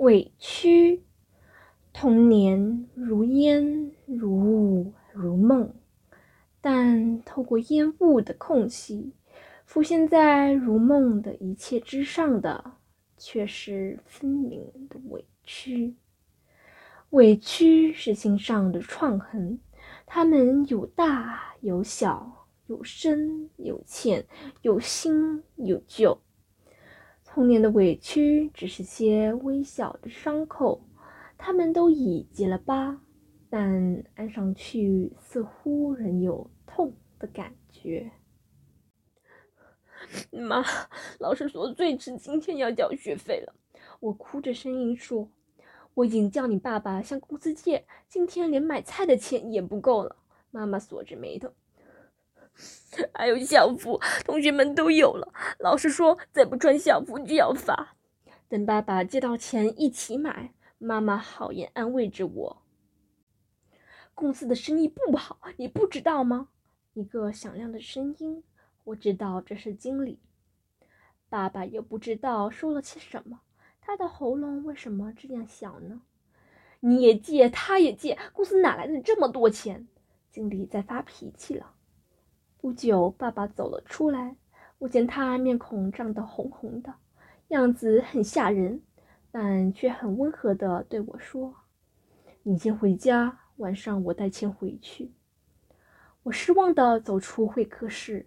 委屈，童年如烟如雾如梦，但透过烟雾的空隙，浮现在如梦的一切之上的，却是分明的委屈。委屈是心上的创痕，它们有大有小，有深有浅，有新有旧。童年的委屈只是些微小的伤口，它们都已结了疤，但按上去似乎仍有痛的感觉。妈，老师说最迟今天要交学费了。我哭着声音说：“我已经叫你爸爸向公司借，今天连买菜的钱也不够了。”妈妈锁着眉头。还有校服，同学们都有了。老师说再不穿校服就要罚。等爸爸借到钱一起买。妈妈好言安慰着我。公司的生意不好，你不知道吗？一个响亮的声音。我知道这是经理。爸爸又不知道说了些什么。他的喉咙为什么这样响呢？你也借，他也借，公司哪来的这么多钱？经理在发脾气了。不久，爸爸走了出来。我见他面孔涨得红红的，样子很吓人，但却很温和地对我说：“你先回家，晚上我带钱回去。”我失望地走出会客室。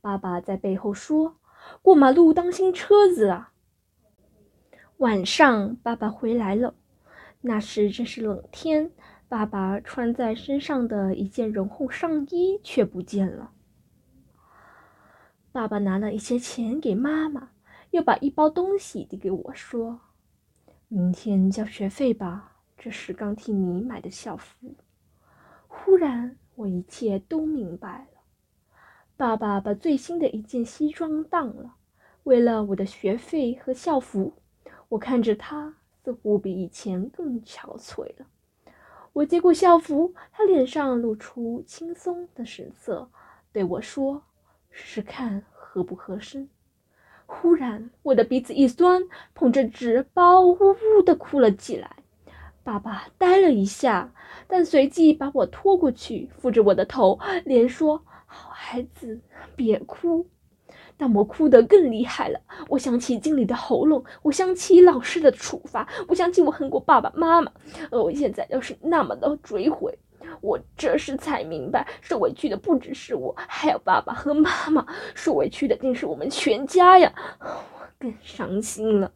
爸爸在背后说：“过马路当心车子啊！”晚上，爸爸回来了。那时正是冷天，爸爸穿在身上的一件绒厚上衣却不见了。爸爸拿了一些钱给妈妈，又把一包东西递给我，说：“明天交学费吧，这是刚替你买的校服。”忽然，我一切都明白了。爸爸把最新的一件西装当了，为了我的学费和校服。我看着他，似乎比以前更憔悴了。我接过校服，他脸上露出轻松的神色，对我说。试试看合不合身。忽然，我的鼻子一酸，捧着纸包，呜呜地哭了起来。爸爸呆了一下，但随即把我拖过去，扶着我的头，连说：“好孩子，别哭。”但我哭得更厉害了。我想起经理的喉咙，我想起老师的处罚，我想起我恨过爸爸妈妈，而我现在又是那么的追悔。我这时才明白，受委屈的不只是我，还有爸爸和妈妈，受委屈的竟是我们全家呀！我更伤心了。